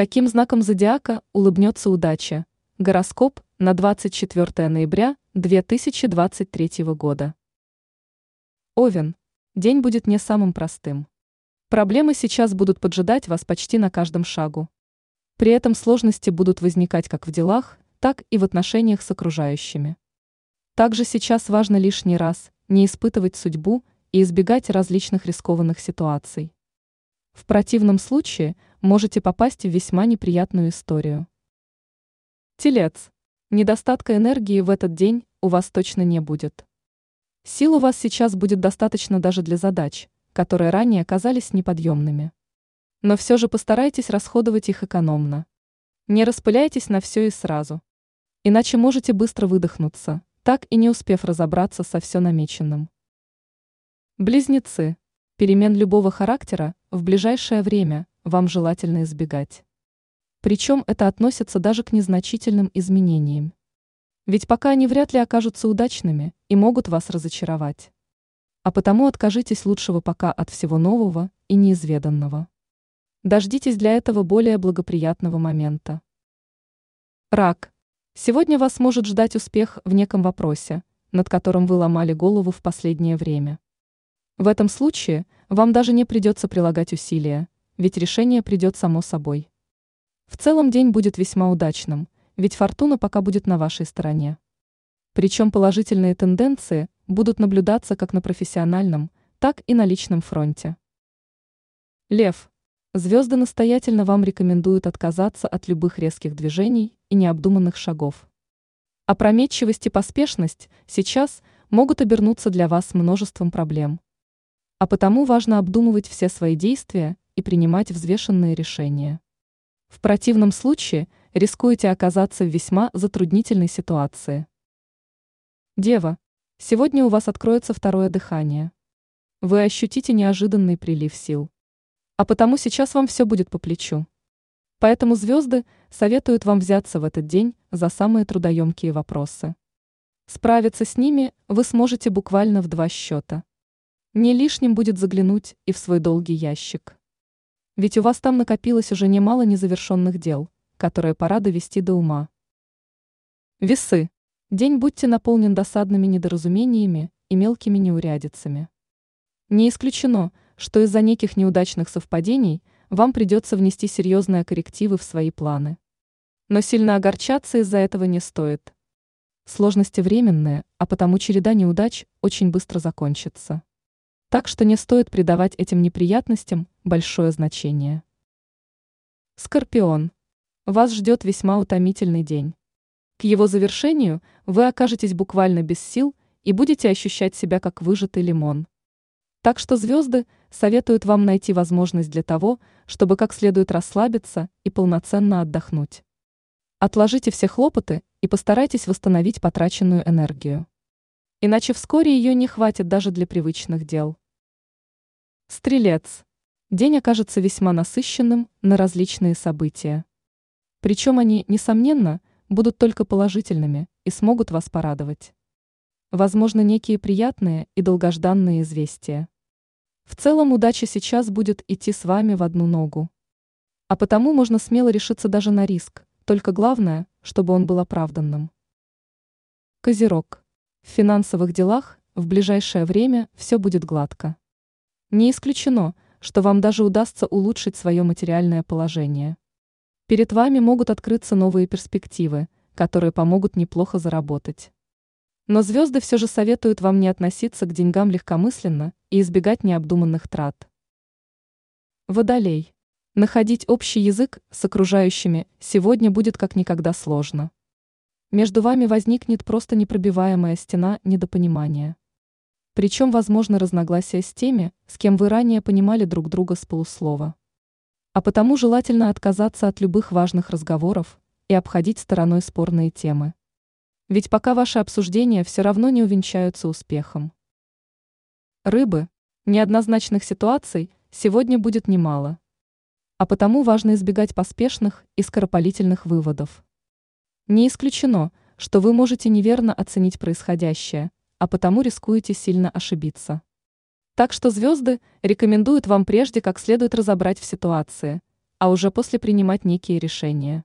Каким знаком зодиака улыбнется удача? Гороскоп на 24 ноября 2023 года. Овен. День будет не самым простым. Проблемы сейчас будут поджидать вас почти на каждом шагу. При этом сложности будут возникать как в делах, так и в отношениях с окружающими. Также сейчас важно лишний раз не испытывать судьбу и избегать различных рискованных ситуаций. В противном случае можете попасть в весьма неприятную историю. Телец. Недостатка энергии в этот день у вас точно не будет. Сил у вас сейчас будет достаточно даже для задач, которые ранее казались неподъемными. Но все же постарайтесь расходовать их экономно. Не распыляйтесь на все и сразу. Иначе можете быстро выдохнуться, так и не успев разобраться со все намеченным. Близнецы. Перемен любого характера в ближайшее время вам желательно избегать. Причем это относится даже к незначительным изменениям. Ведь пока они вряд ли окажутся удачными и могут вас разочаровать. А потому откажитесь лучшего пока от всего нового и неизведанного. Дождитесь для этого более благоприятного момента. Рак. Сегодня вас может ждать успех в неком вопросе, над которым вы ломали голову в последнее время. В этом случае вам даже не придется прилагать усилия, ведь решение придет само собой. В целом день будет весьма удачным, ведь фортуна пока будет на вашей стороне. Причем положительные тенденции будут наблюдаться как на профессиональном, так и на личном фронте. Лев. Звезды настоятельно вам рекомендуют отказаться от любых резких движений и необдуманных шагов. Опрометчивость и поспешность сейчас могут обернуться для вас множеством проблем. А потому важно обдумывать все свои действия и принимать взвешенные решения. В противном случае рискуете оказаться в весьма затруднительной ситуации. Дева, сегодня у вас откроется второе дыхание. Вы ощутите неожиданный прилив сил. А потому сейчас вам все будет по плечу. Поэтому звезды советуют вам взяться в этот день за самые трудоемкие вопросы. Справиться с ними вы сможете буквально в два счета. Не лишним будет заглянуть и в свой долгий ящик. Ведь у вас там накопилось уже немало незавершенных дел, которые пора довести до ума. Весы. День будьте наполнен досадными недоразумениями и мелкими неурядицами. Не исключено, что из-за неких неудачных совпадений вам придется внести серьезные коррективы в свои планы. Но сильно огорчаться из-за этого не стоит. Сложности временные, а потому череда неудач очень быстро закончится. Так что не стоит придавать этим неприятностям большое значение. Скорпион. Вас ждет весьма утомительный день. К его завершению вы окажетесь буквально без сил и будете ощущать себя как выжатый лимон. Так что звезды советуют вам найти возможность для того, чтобы как следует расслабиться и полноценно отдохнуть. Отложите все хлопоты и постарайтесь восстановить потраченную энергию. Иначе вскоре ее не хватит даже для привычных дел. Стрелец. День окажется весьма насыщенным на различные события. Причем они, несомненно, будут только положительными и смогут вас порадовать. Возможно, некие приятные и долгожданные известия. В целом удача сейчас будет идти с вами в одну ногу. А потому можно смело решиться даже на риск, только главное, чтобы он был оправданным. Козерог. В финансовых делах в ближайшее время все будет гладко. Не исключено, что вам даже удастся улучшить свое материальное положение. Перед вами могут открыться новые перспективы, которые помогут неплохо заработать. Но звезды все же советуют вам не относиться к деньгам легкомысленно и избегать необдуманных трат. Водолей. Находить общий язык с окружающими сегодня будет как никогда сложно. Между вами возникнет просто непробиваемая стена недопонимания. Причем возможно разногласия с теми, с кем вы ранее понимали друг друга с полуслова. А потому желательно отказаться от любых важных разговоров и обходить стороной спорные темы. Ведь пока ваши обсуждения все равно не увенчаются успехом. Рыбы. Неоднозначных ситуаций сегодня будет немало. А потому важно избегать поспешных и скоропалительных выводов. Не исключено, что вы можете неверно оценить происходящее – а потому рискуете сильно ошибиться. Так что звезды рекомендуют вам прежде как следует разобрать в ситуации, а уже после принимать некие решения.